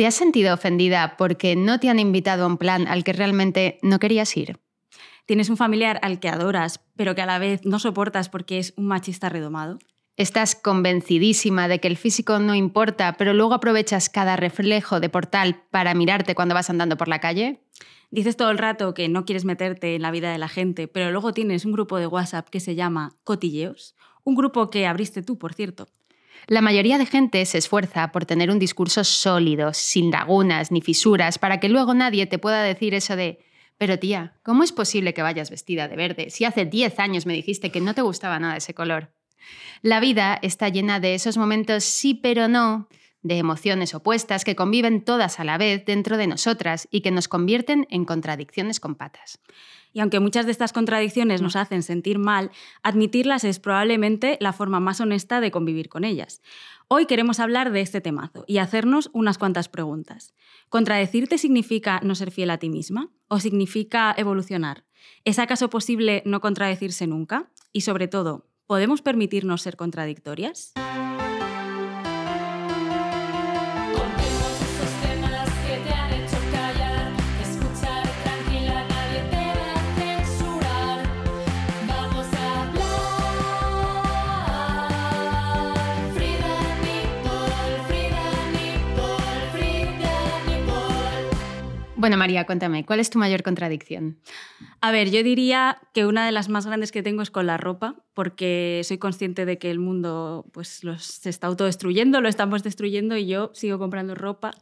¿Te has sentido ofendida porque no te han invitado a un plan al que realmente no querías ir? ¿Tienes un familiar al que adoras, pero que a la vez no soportas porque es un machista redomado? Estás convencidísima de que el físico no importa, pero luego aprovechas cada reflejo de portal para mirarte cuando vas andando por la calle. Dices todo el rato que no quieres meterte en la vida de la gente, pero luego tienes un grupo de WhatsApp que se llama Cotilleos, un grupo que abriste tú, por cierto. La mayoría de gente se esfuerza por tener un discurso sólido, sin lagunas ni fisuras, para que luego nadie te pueda decir eso de, pero tía, ¿cómo es posible que vayas vestida de verde si hace 10 años me dijiste que no te gustaba nada ese color? La vida está llena de esos momentos sí pero no, de emociones opuestas que conviven todas a la vez dentro de nosotras y que nos convierten en contradicciones con patas. Y aunque muchas de estas contradicciones nos hacen sentir mal, admitirlas es probablemente la forma más honesta de convivir con ellas. Hoy queremos hablar de este temazo y hacernos unas cuantas preguntas. ¿Contradecirte significa no ser fiel a ti misma? ¿O significa evolucionar? ¿Es acaso posible no contradecirse nunca? Y sobre todo, ¿podemos permitirnos ser contradictorias? Bueno, María, cuéntame, ¿cuál es tu mayor contradicción? A ver, yo diría que una de las más grandes que tengo es con la ropa, porque soy consciente de que el mundo pues, se está autodestruyendo, lo estamos destruyendo y yo sigo comprando ropa.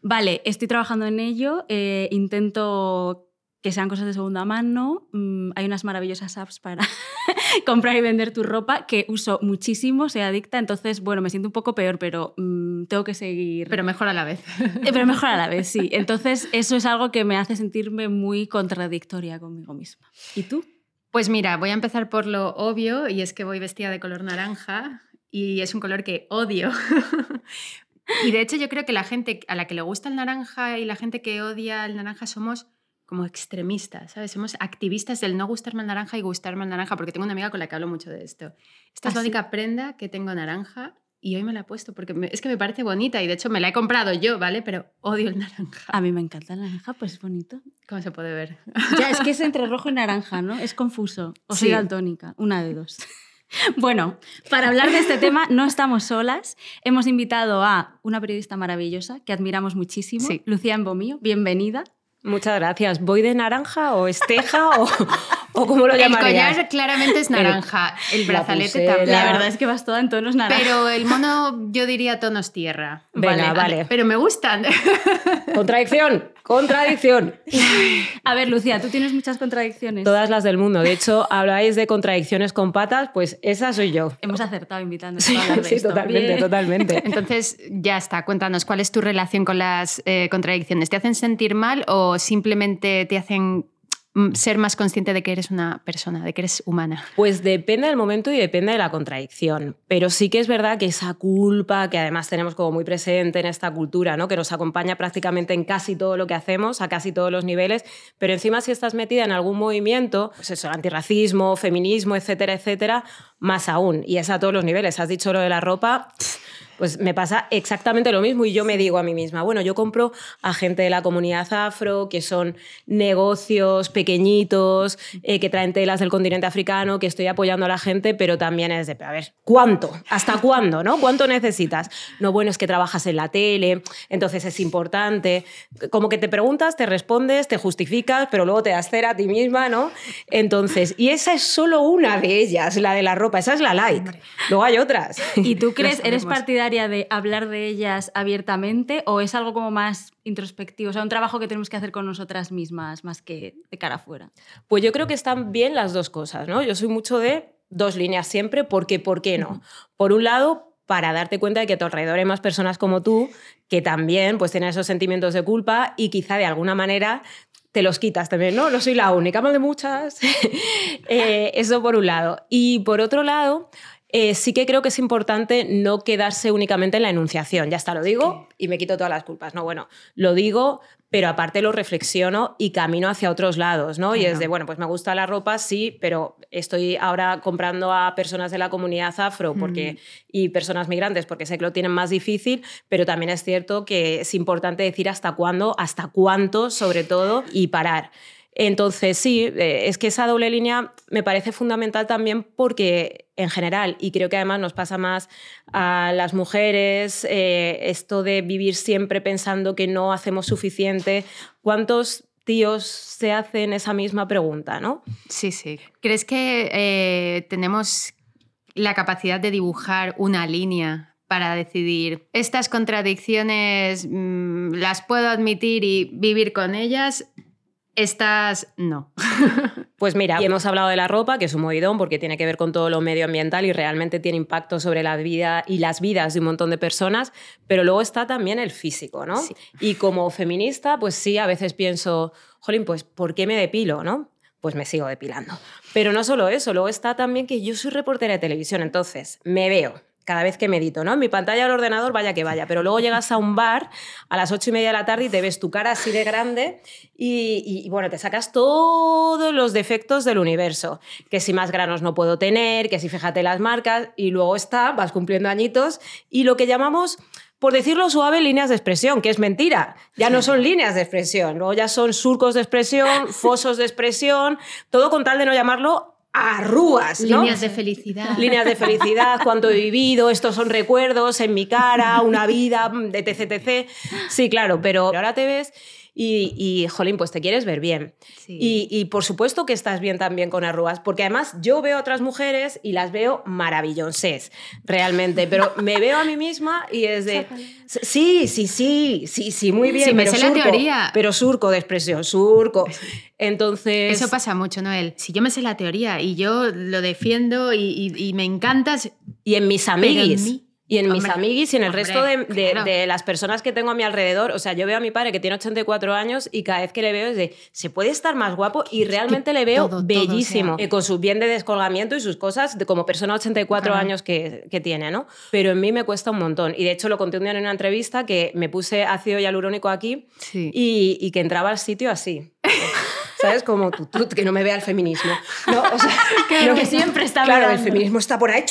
Vale, estoy trabajando en ello, eh, intento que sean cosas de segunda mano. Mm, hay unas maravillosas apps para comprar y vender tu ropa que uso muchísimo, se adicta, entonces, bueno, me siento un poco peor, pero mm, tengo que seguir. Pero mejor a la vez. Eh, pero mejor a la vez, sí. Entonces, eso es algo que me hace sentirme muy contradictoria conmigo misma. ¿Y tú? Pues mira, voy a empezar por lo obvio y es que voy vestida de color naranja y es un color que odio. y de hecho yo creo que la gente a la que le gusta el naranja y la gente que odia el naranja somos como extremistas, ¿sabes? Somos activistas del no gustarme el naranja y gustarme el naranja, porque tengo una amiga con la que hablo mucho de esto. Esta es la ¿Ah, única prenda que tengo naranja y hoy me la he puesto porque es que me parece bonita y de hecho me la he comprado yo, ¿vale? Pero odio el naranja. A mí me encanta el naranja, pues es bonito. ¿Cómo se puede ver? Ya, es que es entre rojo y naranja, ¿no? Es confuso. O sí. daltónica, una de dos. Bueno, para hablar de este tema no estamos solas. Hemos invitado a una periodista maravillosa que admiramos muchísimo, Lucía Embomío. Bienvenida. Muchas gracias. ¿Voy de naranja o esteja o, o cómo lo llamarías? El collar claramente es naranja, el, brazalete también. La verdad es que vas toda en tonos naranja. Pero el mono yo diría tonos tierra. vale, vale. Pero me gustan. Contradicción, contradicción. A ver, Lucía, tú tienes muchas contradicciones. Todas las del mundo. De hecho, habláis de contradicciones con patas, pues esa soy yo. Hemos acertado invitando sí, a hablar de sí, totalmente, totalmente. Entonces, ya está, cuéntanos, ¿cuál es tu relación con las eh, contradicciones? ¿Te hacen sentir mal o simplemente te hacen ser más consciente de que eres una persona, de que eres humana? Pues depende del momento y depende de la contradicción. Pero sí que es verdad que esa culpa, que además tenemos como muy presente en esta cultura, ¿no? que nos acompaña prácticamente en casi todo lo que hacemos, a casi todos los niveles, pero encima si estás metida en algún movimiento, pues eso, antirracismo, feminismo, etcétera, etcétera, más aún. Y es a todos los niveles. Has dicho lo de la ropa. Pues me pasa exactamente lo mismo y yo me digo a mí misma, bueno, yo compro a gente de la comunidad afro, que son negocios pequeñitos, eh, que traen telas del continente africano, que estoy apoyando a la gente, pero también es de, a ver, ¿cuánto? ¿Hasta cuándo? ¿no? ¿Cuánto necesitas? No, bueno, es que trabajas en la tele, entonces es importante. Como que te preguntas, te respondes, te justificas, pero luego te das cera a ti misma, ¿no? Entonces, y esa es solo una de ellas, la de la ropa, esa es la light. Luego hay otras. ¿Y tú crees, eres partidaria de hablar de ellas abiertamente o es algo como más introspectivo? O sea, un trabajo que tenemos que hacer con nosotras mismas más que de cara afuera. Pues yo creo que están bien las dos cosas, ¿no? Yo soy mucho de dos líneas siempre, porque ¿por qué no? Por un lado, para darte cuenta de que a tu alrededor hay más personas como tú que también pues tienen esos sentimientos de culpa y quizá de alguna manera te los quitas también, ¿no? No soy la única, más de muchas. Eh, eso por un lado. Y por otro lado, eh, sí que creo que es importante no quedarse únicamente en la enunciación. Ya está, lo digo y me quito todas las culpas. No, bueno, lo digo, pero aparte lo reflexiono y camino hacia otros lados, ¿no? Y es de, bueno, pues me gusta la ropa, sí, pero estoy ahora comprando a personas de la comunidad afro porque, y personas migrantes porque sé que lo tienen más difícil, pero también es cierto que es importante decir hasta cuándo, hasta cuánto, sobre todo, y parar. Entonces, sí, eh, es que esa doble línea me parece fundamental también porque en general, y creo que además nos pasa más a las mujeres, eh, esto de vivir siempre pensando que no hacemos suficiente, ¿cuántos tíos se hacen esa misma pregunta, no? Sí, sí. ¿Crees que eh, tenemos la capacidad de dibujar una línea para decidir estas contradicciones mm, las puedo admitir y vivir con ellas estas no. Pues mira, hemos hablado de la ropa, que es un movidón porque tiene que ver con todo lo medioambiental y realmente tiene impacto sobre la vida y las vidas de un montón de personas, pero luego está también el físico, ¿no? Y como feminista, pues sí, a veces pienso, jolín, pues ¿por qué me depilo, no? Pues me sigo depilando. Pero no solo eso, luego está también que yo soy reportera de televisión, entonces me veo, cada vez que medito, ¿no? En mi pantalla del ordenador, vaya que vaya, pero luego llegas a un bar a las ocho y media de la tarde y te ves tu cara así de grande y, bueno, te sacas todos los defectos del universo, que si más granos no puedo tener, que si fíjate las marcas, y luego está, vas cumpliendo añitos, y lo que llamamos por decirlo suave, líneas de expresión, que es mentira. Ya no son líneas de expresión, luego ya son surcos de expresión, fosos de expresión, todo con tal de no llamarlo arrugas, ¿no? Líneas de felicidad. Líneas de felicidad, cuánto he vivido, estos son recuerdos en mi cara, una vida, etc, etc. Sí, claro, pero ahora te ves y, y, jolín, pues te quieres ver bien. Y, por supuesto que estás bien también con arrugas, porque además yo veo a otras mujeres y las veo maravillosas, realmente, pero me veo a mí misma y es de... Sí, sí, sí, sí, sí, muy bien. Sí, me sé la teoría. Pero surco de expresión, surco. Entonces... Eso pasa mucho, Noel. Si yo me sé la teoría y yo lo defiendo y, me encantas... Y en mis amigos y en mis amiguis y en el resto de, las personas que tengo a mi alrededor. O sea, yo veo a mi padre que tiene 84 años y cada vez que le veo es de, se puede estar más guapo y realmente le veo bellísimo. Eh, con su bien de descolgamiento y sus cosas, de, como persona 84 años que, que, tiene, ¿no? Pero en mí me cuesta un montón. Y de hecho lo conté un día en una entrevista que me puse ácido hialurónico aquí y, y que entraba al sitio así. ¿sabes? Como tú, que no me vea el feminismo. No, o sea, que siempre está Claro, el feminismo está por ahí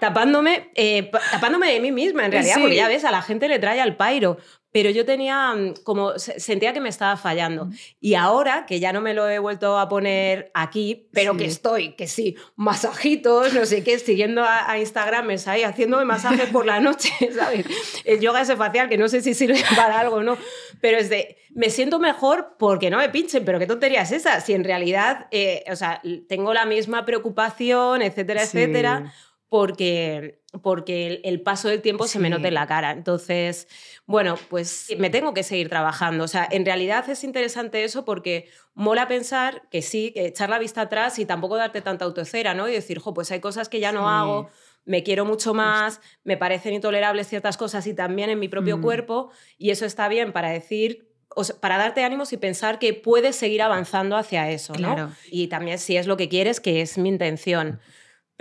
tapándome, eh, tapándome de mí misma, en realidad, porque ya ves, a la gente le trae al pairo. Pero yo tenía mm, como, sentía que me estaba fallando. Y ahora, que ya no me lo he vuelto a poner aquí, pero que estoy, que sí, masajitos, no sé qué, siguiendo a, Instagram, ahí haciéndome masajes por la noche, ¿sabes? El yoga ese facial, que no sé si sirve para algo o no, pero es de, me siento mejor porque no me pinchen, pero qué tontería es esa, si en realidad, eh, o sea, tengo la misma preocupación, etcétera, etcétera porque, porque el, paso del tiempo se me nota en la cara. Entonces, bueno, pues me tengo que seguir trabajando. O sea, en realidad es interesante eso porque mola pensar que sí, que echar la vista atrás y tampoco darte tanta autocera, ¿no? Y decir, jo, pues hay cosas que ya no hago, me quiero mucho más, me parecen intolerables ciertas cosas y también en mi propio mm. cuerpo, y eso está bien para decir para darte ánimos y pensar que puedes seguir avanzando hacia eso, ¿no? Y también si es lo que quieres, que es mi intención.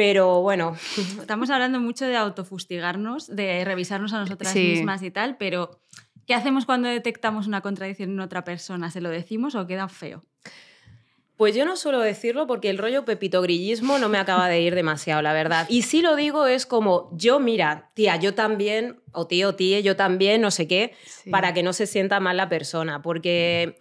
Pero bueno. Estamos hablando mucho de autofustigarnos, de revisarnos a nosotras mismas y tal, pero ¿qué hacemos cuando detectamos una contradicción en otra persona? ¿Se lo decimos o queda feo? Pues yo no suelo decirlo porque el rollo pepitogrillismo no me acaba de ir demasiado, la verdad. Y si lo digo es como, yo mira, tía, yo también, o tío, tía, yo también, no sé qué, para que no se sienta mal la persona, porque...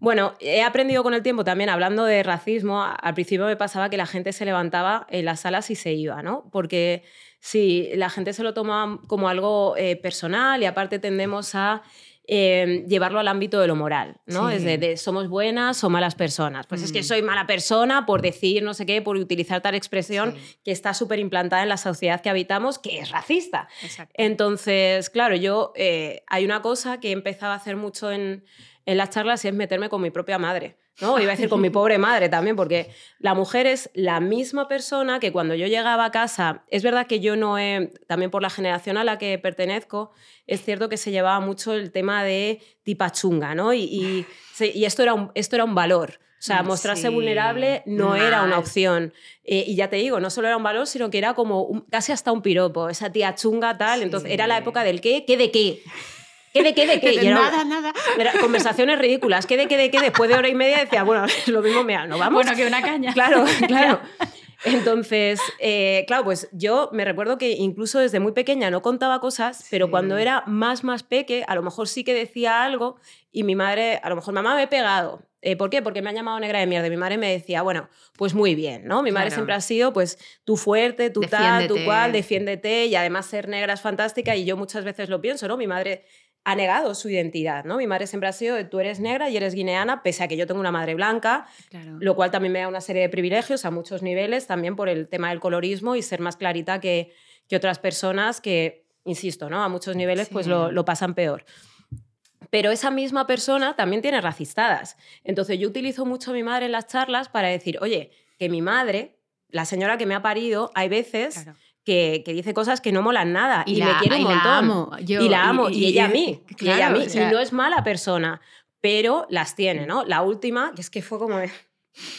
Bueno, he aprendido con el tiempo también, hablando de racismo, al principio me pasaba que la gente se levantaba en las salas y se iba, ¿no? Porque sí, la gente se lo toma como algo eh, personal y aparte tendemos a eh, llevarlo al ámbito de lo moral, ¿no? Es de, somos buenas o malas personas. Pues es que mm. soy mala persona por decir no sé qué, por utilizar tal expresión que está súper implantada en la sociedad que habitamos, que es racista. Entonces, claro, yo eh, hay una cosa que he empezado a hacer mucho en en las charlas es meterme con mi propia madre. ¿no? Iba a decir con mi pobre madre también, porque la mujer es la misma persona que cuando yo llegaba a casa, es verdad que yo no he, también por la generación a la que pertenezco, es cierto que se llevaba mucho el tema de tipa chunga, ¿no? Y, y, esto, era un, esto era un valor. O sea, Mm, mostrarse sí, vulnerable no era una opción. Eh, y ya te digo, no solo era un valor, sino que era como un- casi hasta un piropo. Esa tía chunga tal. Entonces, era la época del qué, qué de qué. ¿Qué de qué de qué? Y era- nada, nada. era conversaciones ridículas. ¿Qué de qué de qué? Después de hora y media decía, bueno, lo mismo, mira, no vamos. Bueno, que una caña. Claro, claro. Entonces, eh, claro, pues yo me recuerdo que incluso desde muy pequeña no contaba cosas, pero Sí. cuando era más, más peque, a lo mejor sí que decía algo y mi madre, a lo mejor, mamá me he pegado. Eh, ¿Por qué? Porque me ha llamado negra de mierda. Mi madre me decía, bueno, pues muy bien, ¿no? Mi madre siempre ha sido, pues, tú fuerte, tú tal, tú Defiéndete. cual, defiéndete. Y además ser negra es fantástica y yo muchas veces lo pienso, ¿no? Mi madre ha negado su identidad, ¿no? Mi madre siempre ha sido, tú eres negra y eres guineana, pese a que yo tengo una madre blanca, Claro. lo cual también me da una serie de privilegios a muchos niveles, también por el tema del colorismo y ser más clarita que, que otras personas que, insisto, ¿no? a muchos niveles pues lo, lo pasan peor. Pero esa misma persona también tiene racistadas. Entonces yo utilizo mucho a mi madre en las charlas para decir, oye, que mi madre, la señora que me ha parido, hay veces Claro. Que, que dice cosas que no molan nada y, la- me quiere un y la montón. amo, yo, y la amo, y, ella a mí. y ella a claro, mí. o sea, y no es mala persona, pero las tiene, ¿no? La última, que es que fue como... de,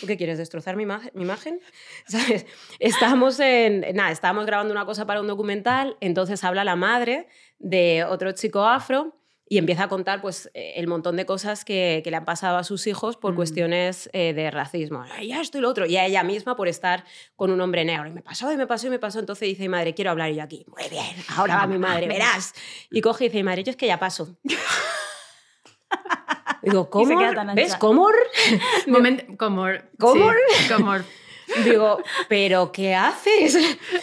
¿Tú qué quieres? ¿Destrozar mi, imagen- mi imagen? ¿Sabes? Estábamos en... Nada, estábamos grabando una cosa para un documental, entonces habla la madre de otro chico afro y empieza a contar pues, eh, el montón de cosas que, que le han pasado a sus hijos por Mm. cuestiones eh, de racismo. Y esto y lo otro. Y a ella misma por estar con un hombre negro. Y me pasó, y me pasó, y me pasó. Entonces dice mi madre, quiero hablar. Y yo aquí, muy bien, ahora va mi madre, verás. Y coge y dice mi madre, yo es que ya paso. Digo, ¿cómo? ¿Ves? ¿Cómo? Moment, como, ¿Cómo? sí, como Digo, ¿pero qué haces?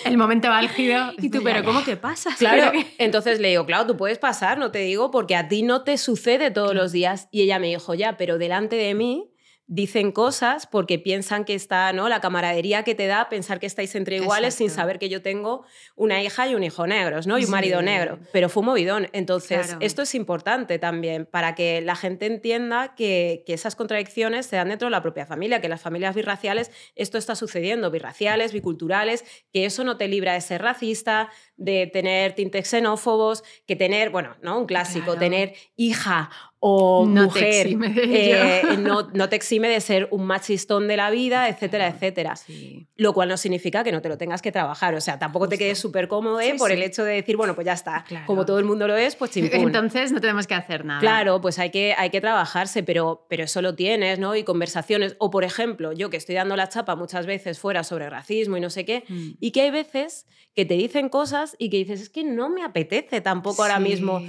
el momento álgido. Y tú, pero ¿cómo que pasa? Claro, que- entonces le digo, claro, tú puedes pasar, no te digo, porque a ti no te sucede todos los días. Y ella me dijo, ya, pero delante de mí dicen cosas porque piensan que está, ¿no? La camaradería que te da pensar que estáis entre iguales sin saber que yo tengo una hija y un hijo negros, ¿no? Y un marido negro. Pero fue un movidón. Entonces, Claro. esto es importante también para que la gente entienda que, que esas contradicciones se dan dentro de la propia familia, que las familias birraciales esto está sucediendo, birraciales, biculturales, que eso no te libra de ser racista, de tener tintes xenófobos, que tener, bueno, ¿no? Un clásico, Claro. tener hija o No te mujer exime de eh, ello. no, no te exime de ser un machistón de la vida, etcétera, etcétera. Sí. Lo cual no significa que no te lo tengas que trabajar. O sea, tampoco te quedes súper cómodo ¿eh? Sí, por sí. el hecho de decir, bueno, pues ya está. Claro. Como todo el mundo lo es, pues chimpún. Entonces no tenemos que hacer nada. Claro, pues hay que, hay que trabajarse, pero, pero eso lo tienes, ¿no? Y conversaciones. O, por ejemplo, yo que estoy dando la chapa muchas veces fuera sobre racismo y no sé qué, Mm. y que hay veces que te dicen cosas y que dices, es que no me apetece tampoco ahora mismo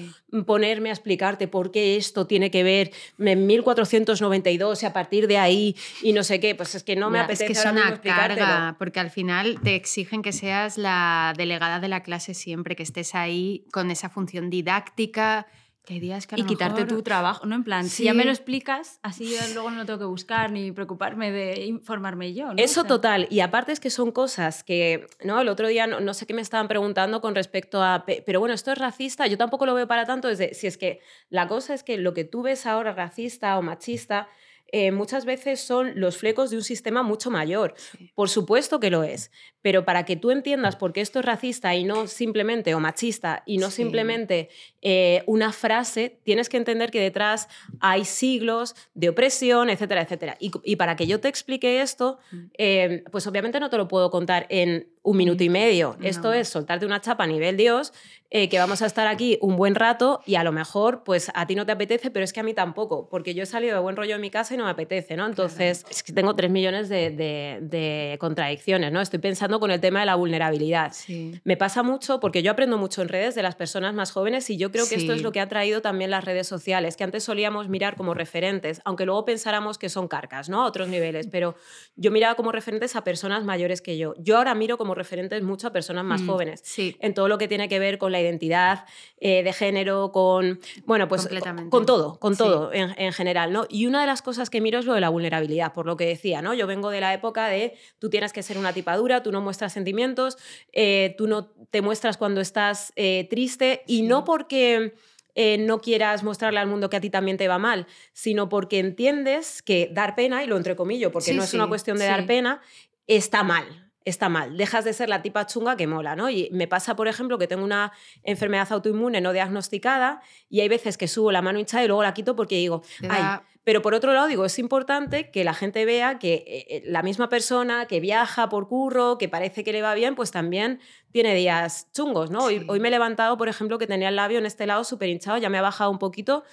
ponerme a explicarte por qué esto tiene que ver en 1492 y a partir de ahí y no sé qué, pues es que no me apetece Es que es ahora mismo una carga, porque al final te exigen que seas la delegada de la clase siempre, que estés ahí con esa función didáctica. Que hay días que a y lo quitarte mejor- tu trabajo, ¿no? En plan, si ya me lo explicas, así yo luego no lo tengo que buscar ni preocuparme de informarme yo. ¿no? Eso O sea, total. Y aparte es que son cosas que, ¿no? El otro día no, no sé qué me estaban preguntando con respecto a, pe- pero bueno, esto es racista, yo tampoco lo veo para tanto, desde, si es que la cosa es que lo que tú ves ahora racista o machista, eh, muchas veces son los flecos de un sistema mucho mayor. Sí. Por supuesto que lo es, pero para que tú entiendas por qué esto es racista y no simplemente, o machista, y no Sí. simplemente eh, una frase, tienes que entender que detrás hay siglos de opresión, etcétera, etcétera. Y, y para que yo te explique esto, Mm. eh, pues obviamente no te lo puedo contar en un minuto y medio. No. Esto es soltarte una chapa a nivel Dios, eh, que vamos a estar aquí un buen rato y a lo mejor pues a ti no te apetece, pero es que a mí tampoco, porque yo he salido de buen rollo en mi casa y no me apetece, ¿no? Entonces, es que tengo tres millones de, de- de contradicciones, ¿no? Estoy pensando con el tema de la vulnerabilidad. Sí. Me pasa mucho porque yo aprendo mucho en redes de las personas más jóvenes y yo creo que esto es lo que ha traído también las redes sociales, que antes solíamos mirar como referentes, aunque luego pensáramos que son carcas, ¿no? A otros niveles, pero yo miraba como referentes a personas mayores que yo. Yo ahora miro como referentes mucho a personas más Mm, jóvenes Sí. en todo lo que tiene que ver con la identidad eh, de género, con, bueno, pues con todo, con Sí. todo en, en general, ¿no? Y una de las cosas que miro es lo de la vulnerabilidad, por lo que decía, ¿no? Yo vengo de la época de tú tienes que ser una tipadura, tú no muestras sentimientos, eh, tú no te muestras cuando estás eh, triste y Sí. no porque... eh, no quieras mostrarle al mundo que a ti también te va mal, sino porque entiendes que dar pena, y lo entrecomillo, porque Sí, no es una cuestión de sí. dar pena, está mal. Está mal, dejas de ser la tipa chunga que mola, ¿no? Y me pasa, por ejemplo, que tengo una enfermedad autoinmune no diagnosticada y hay veces que subo la mano hinchada y luego la quito porque digo, ay, pero por otro lado digo, es importante que la gente vea que eh, eh, la misma persona que viaja por curro, que parece que le va bien, pues también tiene días chungos, ¿no? Hoy, hoy, me he levantado, por ejemplo, que tenía el labio en este lado súper hinchado, ya me ha bajado un poquito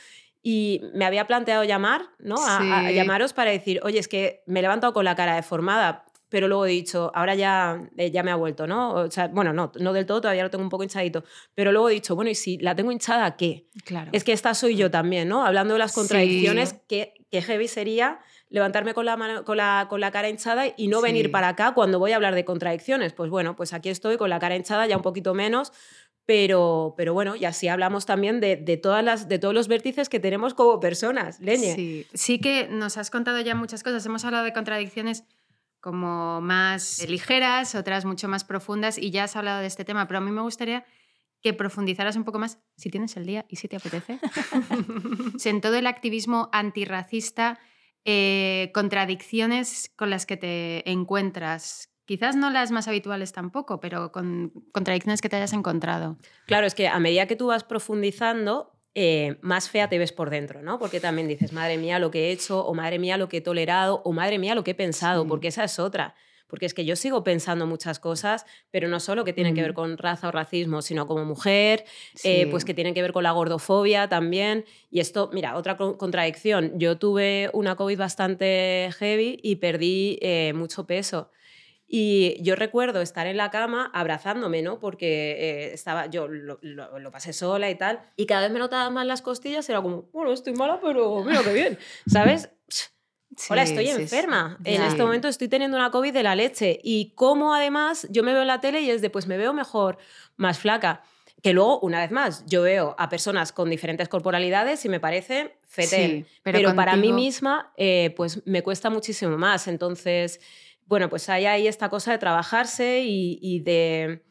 y me había planteado llamar, ¿no? A, a, llamaros para decir, oye, es que me he levantado con la cara deformada pero luego he dicho, ahora ya, eh, ya me ha vuelto, ¿no? O sea, bueno, no, no del todo, todavía lo tengo un poco hinchadito, pero luego he dicho, bueno, y si la tengo hinchada, ¿qué? Claro. Es que esta soy yo también, ¿no? Hablando de las contradicciones, ¿qué, heavy sería levantarme con la, con la, con la cara hinchada y no venir para acá cuando voy a hablar de contradicciones? Pues bueno, pues aquí estoy con la cara hinchada, ya un poquito menos, pero, pero bueno, y así hablamos también de, de, todas las, de todos los vértices que tenemos como personas, Leñe. Sí. sí que nos has contado ya muchas cosas, hemos hablado de contradicciones como más ligeras, otras mucho más profundas, y ya has hablado de este tema, pero a mí me gustaría que profundizaras un poco más, si tienes el día y si te apetece, en todo el activismo antirracista, eh, contradicciones con las que te encuentras. Quizás no las más habituales tampoco, pero con contradicciones que te hayas encontrado. Claro, es que a medida que tú vas profundizando, eh, más fea te ves por dentro, ¿no? Porque también dices, madre mía, lo que he hecho, o madre mía, lo que he tolerado, o madre mía, lo que he pensado, porque esa es otra. Porque es que yo sigo pensando muchas cosas, pero no solo que tienen que ver con raza o racismo, sino como mujer, eh, pues que tienen que ver con la gordofobia también. Y esto, mira, otra contradicción. Yo tuve una COVID bastante heavy y perdí eh, mucho peso. Y yo recuerdo estar en la cama abrazándome, ¿no? Porque eh, estaba, yo lo, lo, pasé sola y tal. Y cada vez me notaba más las costillas, era como, bueno, estoy mala, pero mira qué bien, ¿sabes? Hola, estoy enferma. En este momento estoy teniendo una COVID de la leche. Y como además yo me veo en la tele y es de, pues me veo mejor, más flaca. Que luego, una vez más, yo veo a personas con diferentes corporalidades y me parece fetel. pero, pero para mí misma, eh, pues me cuesta muchísimo más. Entonces, bueno, pues hay ahí esta cosa de trabajarse y, de,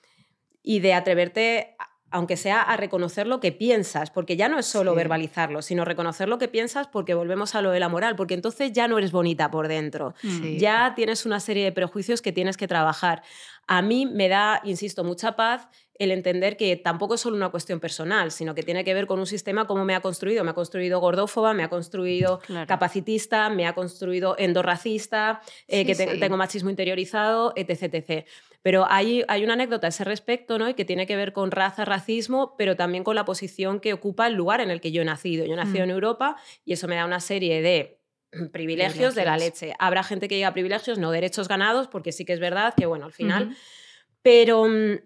y de atreverte, aunque sea a reconocer lo que piensas, porque ya no es solo verbalizarlo, sino reconocer lo que piensas porque volvemos a lo de la moral, porque entonces ya no eres bonita por dentro, ya tienes una serie de prejuicios que tienes que trabajar. A mí me da, insisto, mucha paz el entender que tampoco es solo una cuestión personal, sino que tiene que ver con un sistema como me ha construido. Me ha construido gordófoba, me ha construido capacitista, me ha construido endorracista, eh, que tengo machismo interiorizado, etc. etc. Pero hay, hay una anécdota a ese respecto, ¿no? Y que tiene que ver con raza, racismo, pero también con la posición que ocupa el lugar en el que yo he nacido. Yo he nacido mm. en Europa y eso me da una serie de privilegios, de la leche. Habrá gente que diga privilegios, no derechos ganados, porque sí que es verdad que, bueno, al final... Pero mm,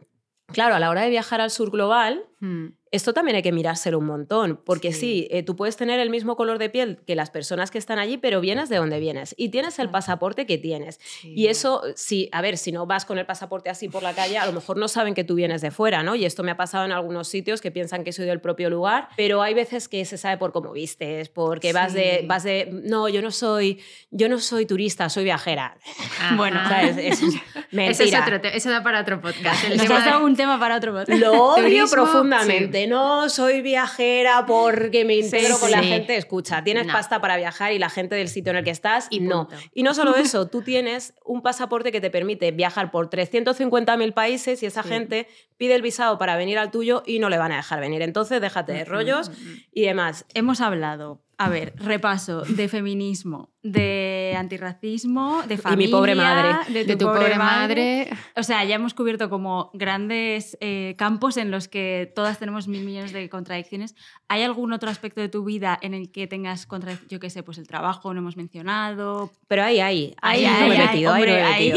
Claro, a la hora de viajar al sur global, hmm. esto también hay que mirárselo un montón, porque sí, eh, tú puedes tener el mismo color de piel que las personas que están allí, pero vienes de donde vienes y tienes el pasaporte que tienes. Y eso, sí, a ver, si no vas con el pasaporte así por la calle, a lo mejor no saben que tú vienes de fuera, ¿no? Y esto me ha pasado en algunos sitios que piensan que soy del propio lugar, pero hay veces que se sabe por cómo vistes, porque vas de, vas de, no, yo no soy, yo no soy turista, soy viajera. Bueno, ¿sabes? Ese es otro eso da para otro podcast. El tema un tema para otro podcast. Lo odio profundamente. No soy viajera porque me integro con la gente. Escucha, tienes pasta para viajar y la gente del sitio en el que estás, y no. Y no solo eso, tú tienes un pasaporte que te permite viajar por 350.000 países y esa gente pide el visado para venir al tuyo y no le van a dejar venir. Entonces, déjate de rollos y demás. Hemos hablado a ver, repaso de feminismo, de antirracismo, de familia. Y mi pobre madre. De tu, pobre, madre. O sea, ya hemos cubierto como grandes eh, campos en los que todas tenemos mil millones de contradicciones. ¿Hay algún otro aspecto de tu vida en el que tengas contradicciones? Yo qué sé, pues el trabajo, no hemos mencionado. Pero ahí, ahí. Ahí, ahí, metido, ahí,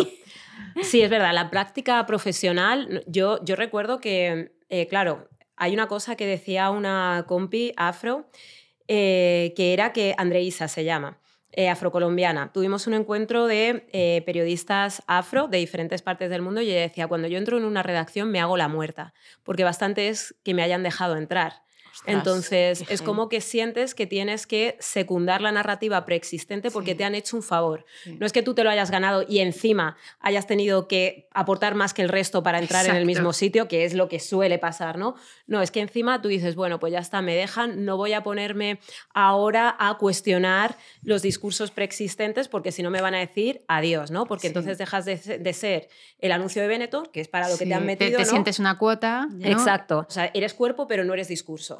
Sí, es verdad. La práctica profesional, yo, yo recuerdo que, eh, claro, hay una cosa que decía una compi afro eh, que era que Andreisa se llama. Eh, afrocolombiana. Tuvimos un encuentro de eh, periodistas afro de diferentes partes del mundo y ella decía, cuando yo entro en una redacción me hago la muerta, porque bastante es que me hayan dejado entrar. Entonces, es como que sientes que tienes que secundar la narrativa preexistente porque Sí. te han hecho un favor. Sí. No es que tú te lo hayas ganado y encima hayas tenido que aportar más que el resto para entrar en el mismo sitio, que es lo que suele pasar, ¿no? No, es que encima tú dices, bueno, pues ya está, me dejan, no voy a ponerme ahora a cuestionar los discursos preexistentes porque si no me van a decir adiós, ¿no? Porque Sí. entonces dejas de, se- de ser el anuncio de Benetton, que es para lo que te han metido, Te, ¿no? sientes una cuota. ¿no? Exacto. O sea, eres cuerpo, pero no eres discurso.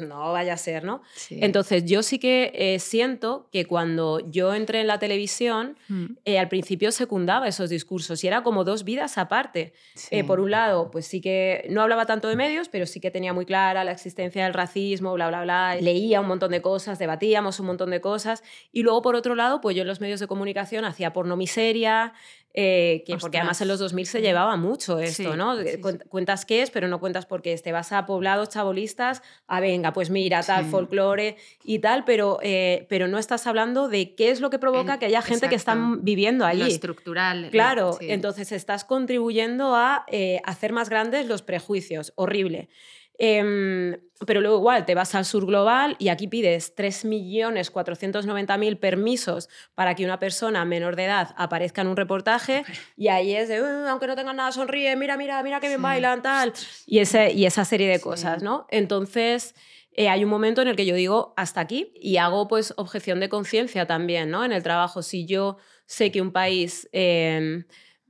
No vaya a ser, ¿no? Sí. Entonces, yo sí que eh, siento que cuando yo entré en la televisión, Mm, eh, al principio secundaba esos discursos y era como dos vidas aparte. sí. Eh, por un lado, pues sí que no hablaba tanto de medios, pero sí que tenía muy clara la existencia del racismo, bla, bla, bla. Leía un montón de cosas, debatíamos un montón de cosas. Y luego, por otro lado, pues yo en los medios de comunicación hacía porno miseria, eh, que, porque además en los 2000 se llevaba mucho esto, Sí, ¿no? sí, sí. Cuen- Cuentas qué es, pero no cuentas por qué es. Te vas a poblados chabolistas, a venga, pues mira, tal, Sí. folclore y tal, pero, eh, pero no estás hablando de qué es lo que provoca En- que haya gente que están viviendo Lo allí. estructural. lo- Claro, sí. entonces estás contribuyendo a eh, hacer más grandes los prejuicios. Horrible. Em, pero luego igual te vas al sur global y aquí pides 3.490.000 permisos para que una persona menor de edad aparezca en un reportaje y ahí es de, "Uh, aunque no tengan nada, sonríe, mira, mira, mira que bien Sí. bailan, tal. Y, ese, y esa serie de Sí. cosas, ¿no? Entonces... eh, hay un momento en el que yo digo hasta aquí y hago pues objeción de conciencia también, ¿no? En el trabajo, si yo sé que un país, eh,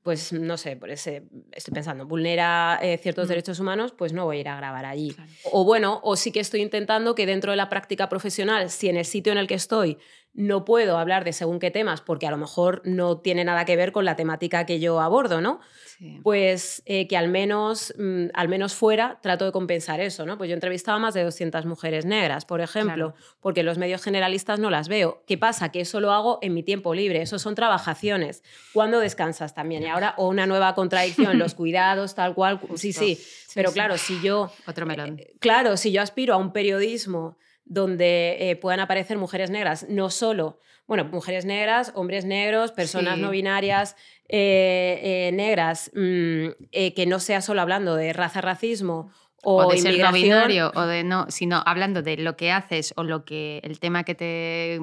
pues no sé, por ese, estoy pensando, vulnera eh, ciertos Mm. derechos humanos, pues no voy a ir a grabar allí. Claro. O bueno, o sí que estoy intentando que dentro de la práctica profesional, si en el sitio en el que estoy no puedo hablar de según qué temas, porque a lo mejor no tiene nada que ver con la temática que yo abordo, ¿no? Sí. Pues eh, que al menos, mm, al menos fuera trato de compensar eso, ¿no? Pues yo he entrevistado a más de 200 mujeres negras, por ejemplo, porque los medios generalistas no las veo. ¿Qué pasa? Que eso lo hago en mi tiempo libre, eso son trabajaciones. ¿Cuándo descansas también? Y ahora, o una nueva contradicción, los cuidados, tal cual. Sí, Justo. sí. Pero sí. claro, si yo Otro melón. eh, Claro, si yo aspiro a un periodismo donde eh, puedan aparecer mujeres negras, no solo, bueno, mujeres negras, hombres negros, personas Sí. no binarias eh, eh, negras, mm, que no sea solo hablando de raza, racismo o, o de ser no binario o de no, sino hablando de lo que haces o lo que el tema que te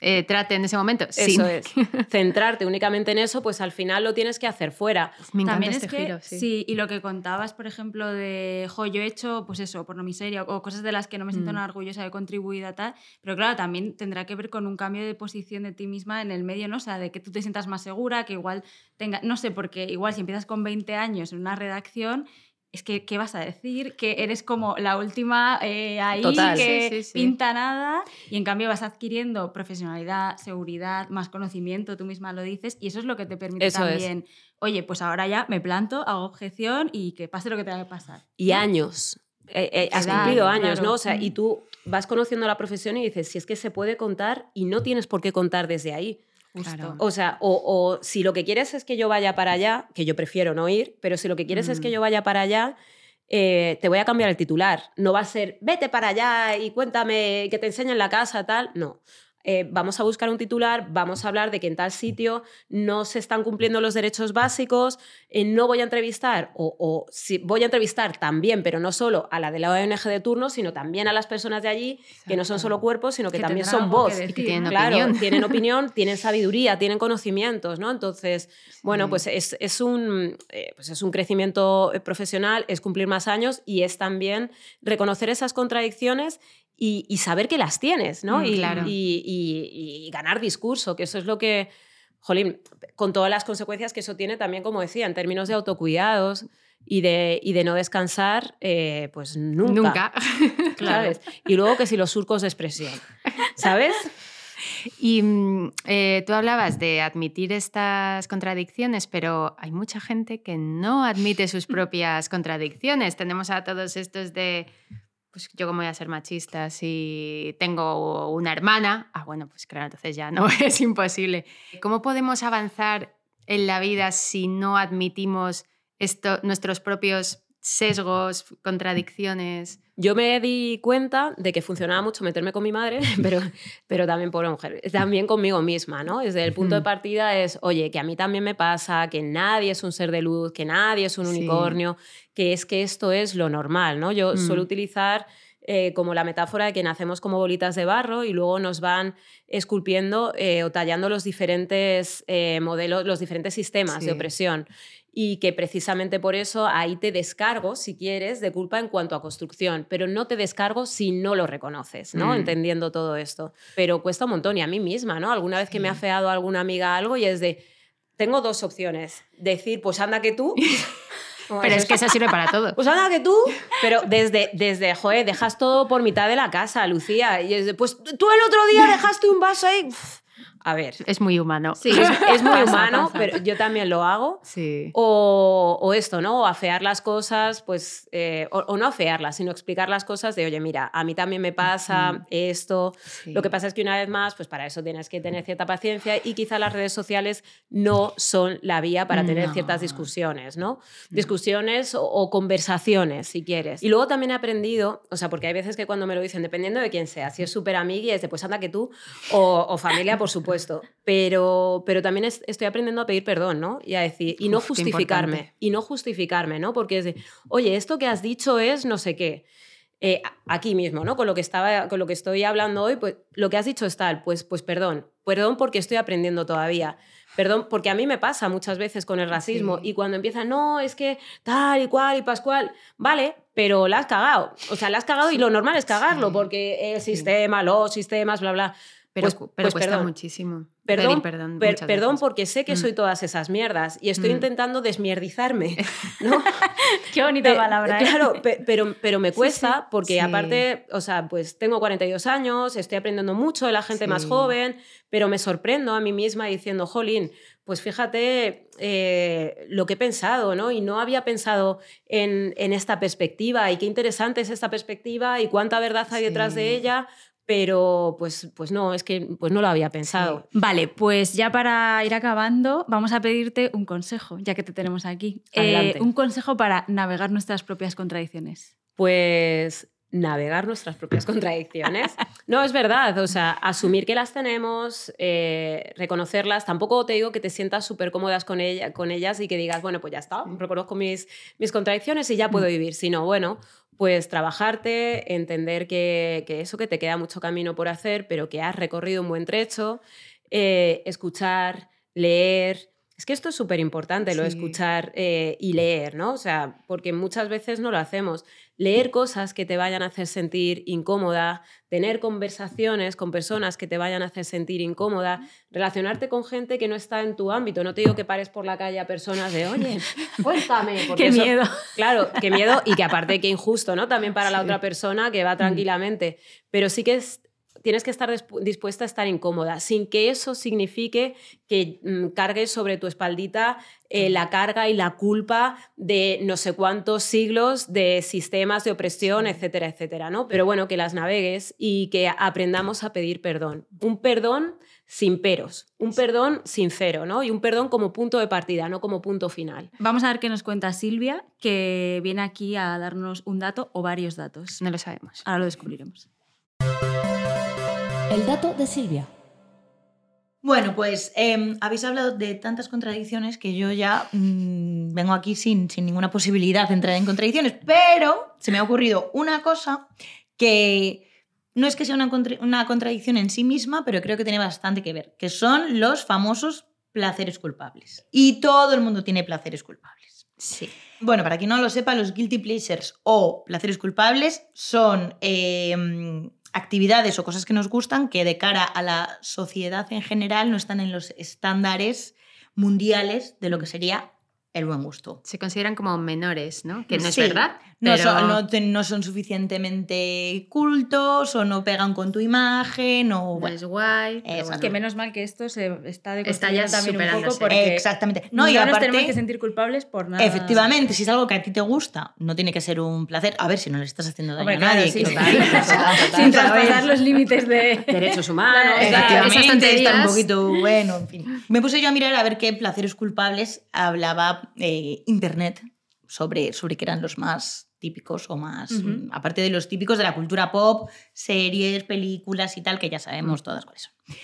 eh, trate en ese momento. Eso sin- es. Centrarte únicamente en eso, pues al final lo tienes que hacer fuera. Me encanta También este es que, giro, sí. sí. y lo que contabas, por ejemplo, de, jo, yo he hecho, pues eso, porno miseria o cosas de las que no me siento Mm. nada orgullosa de contribuir a tal, pero claro, también tendrá que ver con un cambio de posición de ti misma en el medio, ¿no? O sea, de que tú te sientas más segura, que igual tenga, no sé, porque igual si empiezas con 20 años en una redacción, es que, ¿qué vas a decir? Que eres como la última eh, ahí Total. que Sí, sí, sí. pinta nada y en cambio vas adquiriendo profesionalidad, seguridad, más conocimiento, tú misma lo dices, y eso es lo que te permite Eso es. también oye, pues ahora ya me planto, hago objeción y que pase lo que tenga que pasar. Y años. Eh, eh, has Edad, cumplido años, claro. ¿no? O sea, y Mm. tú vas conociendo la profesión y dices, si es que se puede contar y no tienes por qué contar desde ahí. Claro. O sea, o, o si lo que quieres es que yo vaya para allá, que yo prefiero no ir, pero si lo que quieres es que Mm. yo vaya para allá, eh, te voy a cambiar el titular. No va a ser, vete para allá y cuéntame que te enseñen la casa, tal. No. Eh, vamos a buscar un titular, vamos a hablar de que en tal sitio no se están cumpliendo los derechos básicos, eh, no voy a entrevistar, o, o si voy a entrevistar también, pero no solo a la de la ONG de turno, sino también a las personas de allí, que no son solo cuerpos, sino que, Que también son que voz. decir, Y que tienen. Claro, opinión. tienen opinión, tienen sabiduría, tienen conocimientos, ¿no? Entonces, bueno, pues es, es un, eh, pues es un crecimiento profesional, es cumplir más años y es también reconocer esas contradicciones y, y saber que las tienes, ¿no? Mm, y, claro. y- ganar discurso, que eso es lo que, jolín, con todas las consecuencias que eso tiene también, como decía, en términos de autocuidados y de, y de no descansar, eh, pues nunca. Nunca. ¿sabes? Y luego que si los surcos de expresión, ¿sabes? Y mm, eh, tú hablabas de admitir estas contradicciones, pero hay mucha gente que no admite sus propias contradicciones. Tenemos a todos estos de, pues yo cómo voy a ser machista si tengo una hermana. Ah, bueno, pues claro, entonces ya no, es imposible. ¿Cómo podemos avanzar en la vida si no admitimos esto, nuestros propios sesgos, contradicciones? Yo me di cuenta de que funcionaba mucho meterme con mi madre, pero, pero también por mujer, también conmigo misma, ¿no? Desde el punto de partida es, oye, que a mí también me pasa, que nadie es un ser de luz, que nadie es un Sí. unicornio, que es que esto es lo normal, ¿no? Yo Mm. suelo utilizar eh, como la metáfora de que nacemos como bolitas de barro y luego nos van esculpiendo eh, o tallando los diferentes eh, modelos, los diferentes sistemas de opresión y que precisamente por eso ahí te descargo, si quieres, de culpa en cuanto a construcción, pero no te descargo si no lo reconoces, ¿no? Mm. Entendiendo todo esto. Pero cuesta un montón y a mí misma, ¿no? Alguna vez que me ha feado alguna amiga algo y es de, tengo dos opciones, decir, pues anda que tú. pero es que eso sirve para todo. Pues anda que tú, pero desde, desde, joder, dejas todo por mitad de la casa, Lucía. Y es de, pues tú el otro día dejaste un vaso ahí. A ver. Es muy humano. Sí, es, muy humano, pero yo también lo hago. Sí. O, o esto, ¿no? O afear las cosas, pues, eh, o, no afearlas, sino explicar las cosas de, oye, mira, a mí también me pasa esto. Lo que pasa es que una vez más, pues para eso tienes que tener cierta paciencia y quizá las redes sociales no son la vía para tener ciertas discusiones, ¿no? Discusiones o, conversaciones, si quieres. Y luego también he aprendido, o sea, porque hay veces que cuando me lo dicen, dependiendo de quién sea, si es súper amiga, es de, pues anda que tú, o, o familia, por supuesto pero, pero también estoy aprendiendo a pedir perdón, ¿no? Y a decir, y no justificarme, y no justificarme, ¿no? Porque es de, oye, esto que has dicho es no sé qué. Eh, aquí mismo, ¿no? Con lo que estaba, con lo que estoy hablando hoy, pues lo que has dicho es tal, pues, pues perdón, perdón porque estoy aprendiendo todavía. Perdón, porque a mí me pasa muchas veces con el racismo y cuando empieza, no, es que tal y cual y pascual, vale, pero la has cagado. O sea, la has cagado y lo normal es cagarlo porque el sistema, los sistemas, bla, bla. Pero, pues, pero pues cuesta muchísimo. Perdón, perdón, perdón porque sé que mm. soy todas esas mierdas y estoy mm. intentando desmierdizarme. ¿no? Qué bonita palabra. ¿eh? Claro, pero, pero me cuesta porque aparte, o sea, pues tengo 42 años, estoy aprendiendo mucho de la gente más joven, pero me sorprendo a mí misma diciendo, jolín, pues fíjate eh, lo que he pensado, ¿no? Y no había pensado en, en, esta perspectiva y qué interesante es esta perspectiva y cuánta verdad hay detrás de ella pero pues, pues no, es que pues no lo había pensado. Vale, pues ya para ir acabando, vamos a pedirte un consejo, ya que te tenemos aquí. Eh, un consejo para navegar nuestras propias contradicciones. Pues navegar nuestras propias contradicciones. No, es verdad, o sea, asumir que las tenemos, eh, reconocerlas, tampoco te digo que te sientas súper cómodas con, ella, con ellas y que digas, bueno, pues ya está, reconozco mis, mis contradicciones y ya puedo mm. vivir, sino, bueno, pues trabajarte, entender que, eso, que te queda mucho camino por hacer, pero que has recorrido un buen trecho, eh, escuchar, leer. Es que esto es súper importante, lo de escuchar eh, y leer, ¿no? O sea, porque muchas veces no lo hacemos leer cosas que te vayan a hacer sentir incómoda, tener conversaciones con personas que te vayan a hacer sentir incómoda, relacionarte con gente que no está en tu ámbito. No te digo que pares por la calle a personas de, oye, cuéntame. qué miedo. Claro, qué miedo y que aparte que injusto, ¿no? También para la otra persona que va mm. tranquilamente. Pero sí que es tienes que estar dispuesta a estar incómoda, sin que eso signifique que mm, cargues sobre tu espaldita eh, la carga y la culpa de no sé cuántos siglos de sistemas de opresión, etcétera, etcétera, ¿no? Pero bueno, que las navegues y que aprendamos a pedir perdón. Un perdón sin peros, un perdón sincero, ¿no? Y un perdón como punto de partida, no como punto final. Vamos a ver qué nos cuenta Silvia, que viene aquí a darnos un dato o varios datos. No lo sabemos. Ahora lo descubriremos. El dato de Silvia. Bueno, pues em, habéis hablado de tantas contradicciones que yo ya mm, vengo aquí sin, sin ninguna posibilidad de entrar en contradicciones, pero se me ha ocurrido una cosa que no es que sea una, una contradicción en sí misma, pero creo que tiene bastante que ver, que son los famosos placeres culpables. Y todo el mundo tiene placeres culpables. Sí. Bueno, para quien no lo sepa, los guilty pleasures o placeres culpables son em, actividades o cosas que nos gustan que de cara a la sociedad en general no están en los estándares mundiales de lo que sería el buen gusto. Se consideran como menores, ¿no? Que no es verdad. No, son, no, son, suficientemente cultos o no pegan con tu imagen o... No es guay. Es que menos mal que esto se está de está ya también un poco porque Exactamente. No, y aparte, nos tenemos que sentir culpables por nada. Efectivamente, si es algo que a ti te gusta, no tiene que ser un placer. A ver, si no le estás haciendo daño a nadie. Sin traspasar los límites de... Derechos humanos. Efectivamente, está un poquito... Bueno, en fin. Me puse yo a mirar a ver qué placeres culpables hablaba eh, Internet sobre, sobre qué eran los más típicos o más, mm, aparte de los típicos de la cultura pop, series, películas y tal, que ya sabemos mm. todas cuáles son.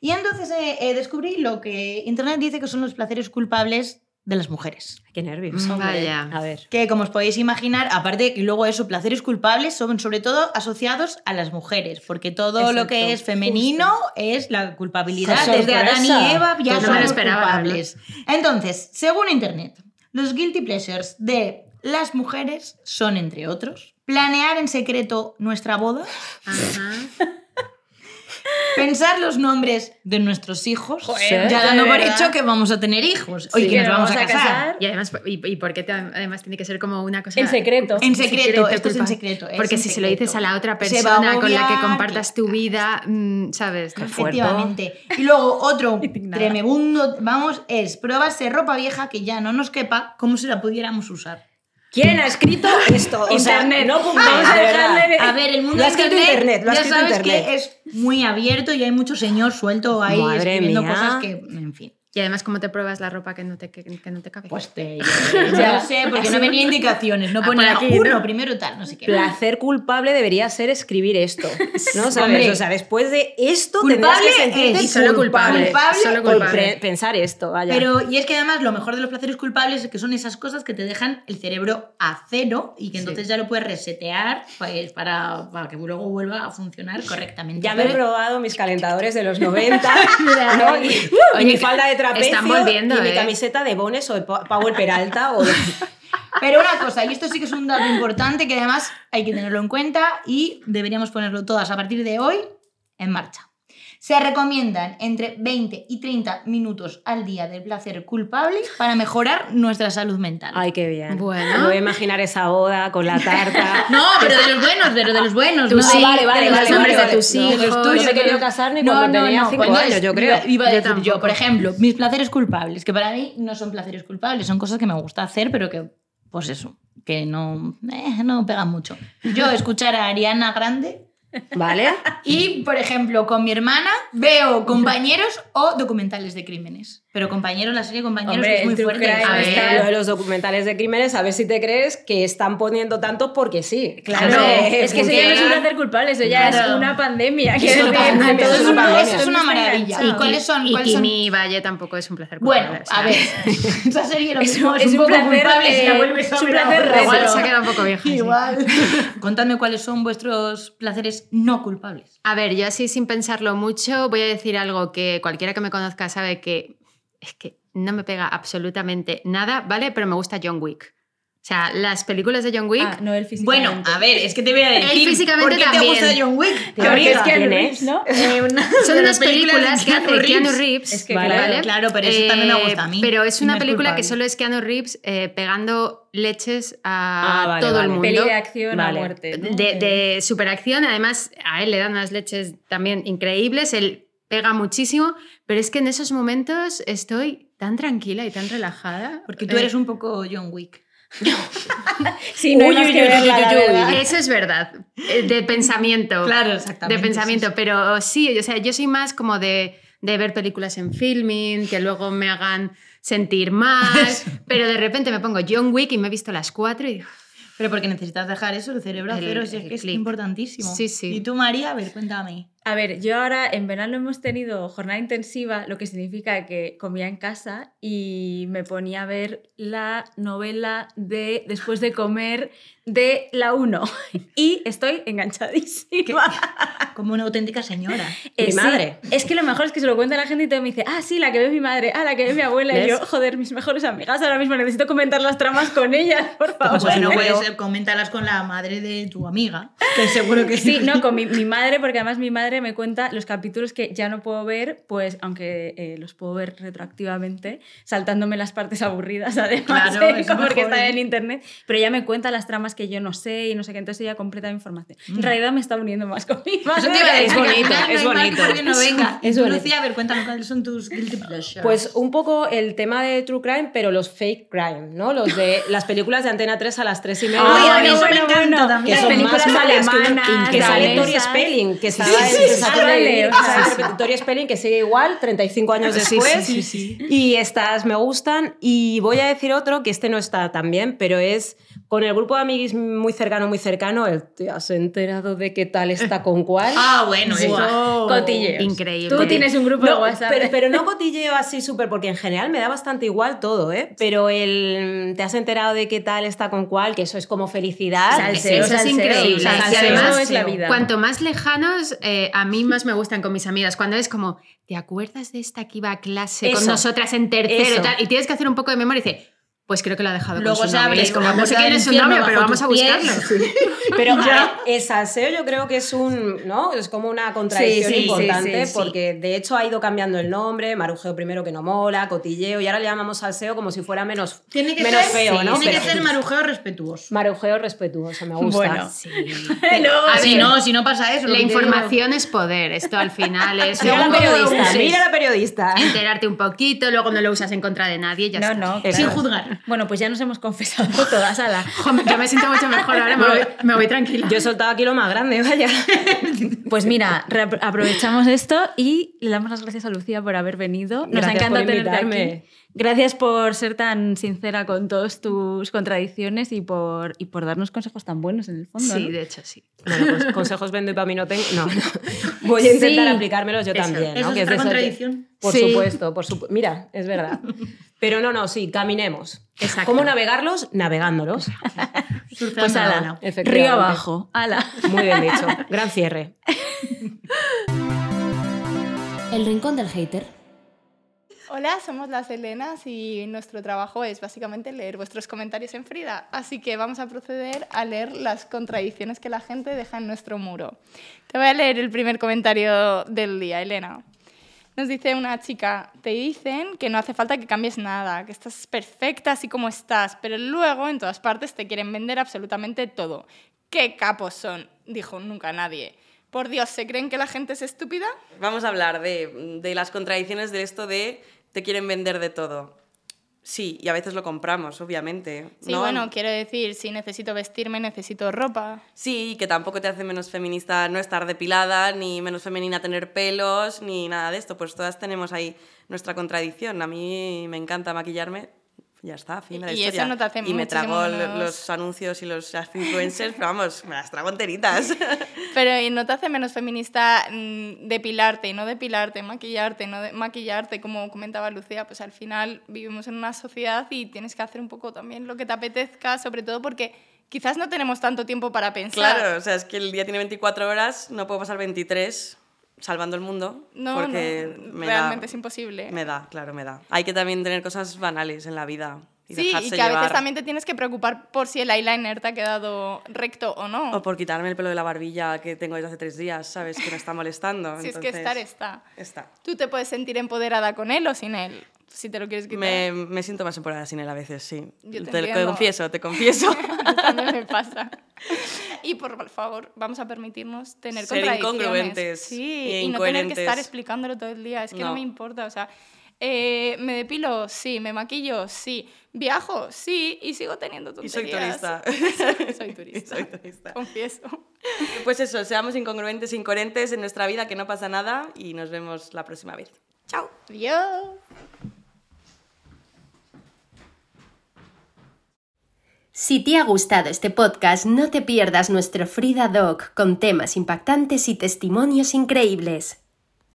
Y entonces eh, eh, descubrí lo que Internet dice que son los placeres culpables de las mujeres. Qué nervios. Mm, Vaya. A ver. Que como os podéis imaginar, aparte que luego eso, placeres culpables son sobre todo asociados a las mujeres, porque todo lo que es femenino es la culpabilidad. ¡Qué Desde Adán y! Eva ya Pues no me somos lo esperaba, la culpables. Entonces, según Internet, los guilty pleasures de las mujeres son, entre otros, planear en secreto nuestra boda, Ajá. pensar los nombres de nuestros hijos, Joder, ya dando por verdad. hecho que vamos a tener hijos y Sí, que nos vamos a casar. Y además, ¿y, y por qué te- además tiene que ser como una cosa En secreto. En secreto, esto es en culpa- secreto. es Porque en si se lo secreto. dices a la otra Se va a persona con la que compartas tu vida, mm, ¿sabes? Qué fuerte. Efectivamente. Y luego otro Indignada. tremebundo, vamos, es probarse ropa vieja que ya no nos quepa, como si la pudiéramos usar. ¿Quién ha escrito esto? O sea, Internet. no Vamos a dejarle- A ver, el mundo Lo ha de escrito Internet, lo ha ya escrito sabes Internet. que es muy abierto y hay mucho señor suelto ahí Madre escribiendo mía. cosas que, en fin. Y además, ¿cómo te pruebas la ropa que no te, que, que no te cabe? Pues te ya lo sé, porque no venía indicaciones, no Ah, ponía aquí, uno, ¿no? primero tal, no sé qué. Placer culpable debería ser escribir esto. ¿No sabes? Hombre. o sea, después de esto Culpable tendrías que sentirte es- Y solo culpable. Culpable solo culpable. pensar esto, vaya. Pero, y es que además lo mejor de los placeres culpables es que son esas cosas que te dejan el cerebro a cero y que entonces ya lo puedes resetear pues, para, para que luego vuelva a funcionar correctamente. ya me he probado mis calentadores de los 90 ¿no? y, y Oye, mi que falda de trapecio están volviendo, y mi ¿eh? camiseta de Bones o de Peralta o de... Pero una cosa, y esto sí que es un dato importante que además hay que tenerlo en cuenta y deberíamos ponerlo todas a partir de hoy en marcha. Se recomiendan entre 20 y 30 minutos al día del placer culpable para mejorar nuestra salud mental. Ay, qué bien. Bueno. Me voy a imaginar esa boda con la tarta. No, pero de los buenos, pero de los buenos. Tus no hijos, vale, vale, los vale, nombres vale, de tus hijos. No tuyos. me querido pero- casar ni cuando tenía cinco cuando años, es- yo creo. Iba, a Yo decir yo, tampoco. por ejemplo, mis placeres culpables, que para mí no son placeres culpables, son cosas que me gusta hacer, pero que, pues eso, que no, eh, no pegan mucho. Yo escuchar a Ariana Grande ¿Vale? y, por ejemplo, con mi hermana veo compañeros o documentales de crímenes. Pero compañeros, la serie compañeros Hombre, que es muy fuerte. A ver, está- lo de los documentales de crímenes, a ver si te crees que están poniendo tanto porque sí. Claro, es que eso ya no es un placer culpable, eso ya Claro. es una pandemia. Es quiero una decir, pandemia, todo es una pandemia. Es maravilla. ¿Y cuáles son? Y cuáles son? Valle tampoco es un placer culpable. Bueno, a ver, esa serie lo Es mismo un- es, es un un poco placer, culpable si la eh, vuelves a es un ver placer ahora. Igual se ha quedado un poco vieja. sí. Igual. Contadme cuáles son vuestros placeres no culpables. A ver, yo así sin pensarlo mucho voy a decir algo que cualquiera que me conozca sabe que es que no me pega absolutamente nada, ¿vale? Pero me gusta John Wick. O sea, las películas de John Wick... Ah, no, él físicamente. Bueno, a ver, es que te voy a decir. físicamente ¿Por qué también. te gusta John Wick? Porque es que Keanu ¿Quién Reeves, es? ¿no? Eh, una- Son unas las películas películas que hace Keanu Reeves. Es que Vale. claro. Claro, pero eso también me Eh, gusta a mí. Pero es una no película culpable. que solo es Keanu Reeves eh, pegando leches a Ah, vale, todo vale. el mundo. Peli de acción Vale. a muerte. ¿no? de, de superacción, además a él le dan unas leches también increíbles, él pega muchísimo, pero es que en esos momentos estoy tan tranquila y tan relajada. Porque tú Eh, eres un poco John Wick. Sí, no Uy, uy, que uy, verla. Eso es verdad, eh, de pensamiento. Claro, exactamente. De pensamiento, sí, sí. pero sí, o sea, yo soy más como de, de ver películas en filming, que luego me hagan sentir más, pero de repente me pongo John Wick y me he visto las cuatro y digo, Pero porque necesitas dejar eso, el cerebro a El- cero, si es el que es importantísimo. Sí, sí. Y tú, María, a ver, cuéntame. A ver, yo ahora en verano hemos tenido jornada intensiva, lo que significa que comía en casa y me ponía a ver la novela de Después de comer de la 1 y estoy enganchadísima. Como una auténtica señora. Eh, Mi sí, madre. es que lo mejor es que se lo cuenta la gente y todo me dice, ah, sí, la que ve mi madre, ah, la que ve mi abuela. Y yo, joder, mis mejores amigas, ahora mismo necesito comentar las tramas con ellas, por favor. bueno, número. pues coméntalas con la madre de tu amiga, que seguro que Sí, no, con mi, mi madre, porque además mi madre me cuenta los capítulos que ya no puedo ver, pues aunque eh, los puedo ver retroactivamente, saltándome las partes aburridas, además, Claro, ¿eh? es como porque está en internet, pero ella me cuenta las tramas que yo no sé y no sé qué, entonces ella completa mi información. Mm. En realidad me está uniendo más con mi madre. Eso te iba a Es que bonito, no es bonito. que no venga. Es bonito. Lucía, a ver, cuéntame cuáles son tus guilty pleasures. Pues un poco el tema de True Crime, pero los fake crime, ¿no? Los de las películas de Antena 3 a las 3 y media. Uy, a mí bueno, eso me bueno, encanta bueno. también. que son películas más malas que, alemanas, uno- que sale. Tori Spelling, que estaba Sí, sí, o sea, de Tori Spelling, que sigue igual 35 años después. Y estas me gustan. Y voy a decir otro, que este no está tan bien, pero es Con el grupo de amiguis muy cercano, muy cercano, el te has enterado de qué tal está con cuál. Ah, bueno, eso. Wow. Cotilleos. Increíble. Tú tienes un grupo de No, WhatsApp. pero, pero no cotilleo así súper, porque en general me da bastante igual todo, ¿eh? Pero el te has enterado de qué tal está con cuál, que eso es como felicidad. Salseo, Eso es salseo. increíble. Salseo Y además, es la vida. Cuanto más lejanos, eh, a mí más me gustan con mis amigas. Cuando es como, ¿te acuerdas de esta que iba a clase con nosotras en tercero tal? Y tienes que hacer un poco de memoria y dice, pues creo que lo ha dejado Luego con su novio. es como, no sé a quién es su novio, pero vamos a buscarlo. Pero a ver, el salseo yo creo que es un, ¿no? Es como una contradicción Sí, sí, importante sí, sí, sí. porque de hecho ha ido cambiando el nombre, marujeo primero que no mola, cotilleo y ahora le llamamos salseo como si fuera menos, Tiene que menos ser, feo, sí, ¿no? Tiene que Pero- ser marujeo respetuoso. Marujeo respetuoso, me gusta. Bueno. Sí. Luego, A si no, si no pasa eso. La digo- información es poder. Esto al final es Mira la periodista, mira la periodista. enterarte un poquito, luego no lo usas en contra de nadie ya No, está. no. Sin es. juzgar. Bueno, pues ya nos hemos confesado todas a la. Joder, Yo me siento mucho mejor ahora, me voy, me voy tranquila. Yo he soltado aquí lo más grande, vaya. Pues mira, aprovechamos esto y le damos las gracias a Lucía por haber venido. Nos Gracias ha encantado por tenerte invitarme. aquí. Gracias por ser tan sincera con todas tus contradicciones y por, y por darnos consejos tan buenos en el fondo. Sí, ¿no? de hecho sí. Bueno, pues consejos vendo y para mí no tengo. No, no. Voy a intentar Sí. aplicármelos yo Eso, también. ¿no? Eso Que es otra que- contradicción. Por Sí. supuesto, por supuesto. Mira, es verdad. Pero no, no, sí, caminemos. Exacto. ¿Cómo navegarlos? Navegándolos. Pues la ala, río abajo. Ala. Muy bien dicho. Gran cierre. El rincón del hater. Hola, somos las Helenas y nuestro trabajo es básicamente leer vuestros comentarios en Frida. Así que vamos a proceder a leer las contradicciones que la gente deja en nuestro muro. Te voy a leer el primer comentario del día, Elena. Nos dice una chica, te dicen que no hace falta que cambies nada, que estás perfecta así como estás, pero luego en todas partes te quieren vender absolutamente todo. ¿Qué capos son? Dijo nunca nadie. Por Dios, ¿se creen que la gente es estúpida? Vamos a hablar de, de las contradicciones de esto de te quieren vender de todo. Sí, y a veces lo compramos, obviamente. Sí, ¿no? bueno, quiero decir, si necesito vestirme, necesito ropa. Sí, que tampoco te hace menos feminista no estar depilada, ni menos femenina tener pelos, ni nada de esto. Pues todas tenemos ahí nuestra contradicción. A mí me encanta maquillarme. Ya está, fin de la Y eso historia. no te hace Y me trago menos- los anuncios y los influencers, pero vamos, me las trago enteritas. Pero ¿y no te hace menos feminista mm, depilarte y no depilarte, maquillarte, no de- maquillarte, como comentaba Lucía? Pues al final vivimos en una sociedad y tienes que hacer un poco también lo que te apetezca, sobre todo porque quizás no tenemos tanto tiempo para pensar. Claro, o sea, es que el día tiene 24 horas, no puedo pasar 23 salvando el mundo. No, porque no, me realmente da, es imposible. Me da, claro, me da. Hay que también tener cosas banales en la vida. Y sí, y que a veces también te tienes que preocupar por si el eyeliner te ha quedado recto o no. O por quitarme el pelo de la barbilla que tengo desde hace tres días, ¿sabes? Que me está molestando. si es que entonces, estar está. Está. Tú te puedes sentir empoderada con él o sin él, si te lo quieres quitar. Me, me siento más empoderada sin él a veces, sí. Yo te te, entiendo. confieso, te confieso. También me pasa. Y por favor, vamos a permitirnos tener Ser contradicciones. incongruentes Sí, e y no tener que estar explicándolo todo el día. Es que no, No. me importa. O sea, eh, ¿me depilo? Sí. ¿Me maquillo? Sí. ¿Viajo? Sí. Y sigo teniendo Y soy tonterías. turista. soy turista. Soy turista. Confieso. Pues eso, seamos incongruentes, incoherentes en nuestra vida, que no pasa nada y nos vemos la próxima vez. Chao. Adiós. Si te ha gustado este podcast, no te pierdas nuestro Frida Doc con temas impactantes y testimonios increíbles.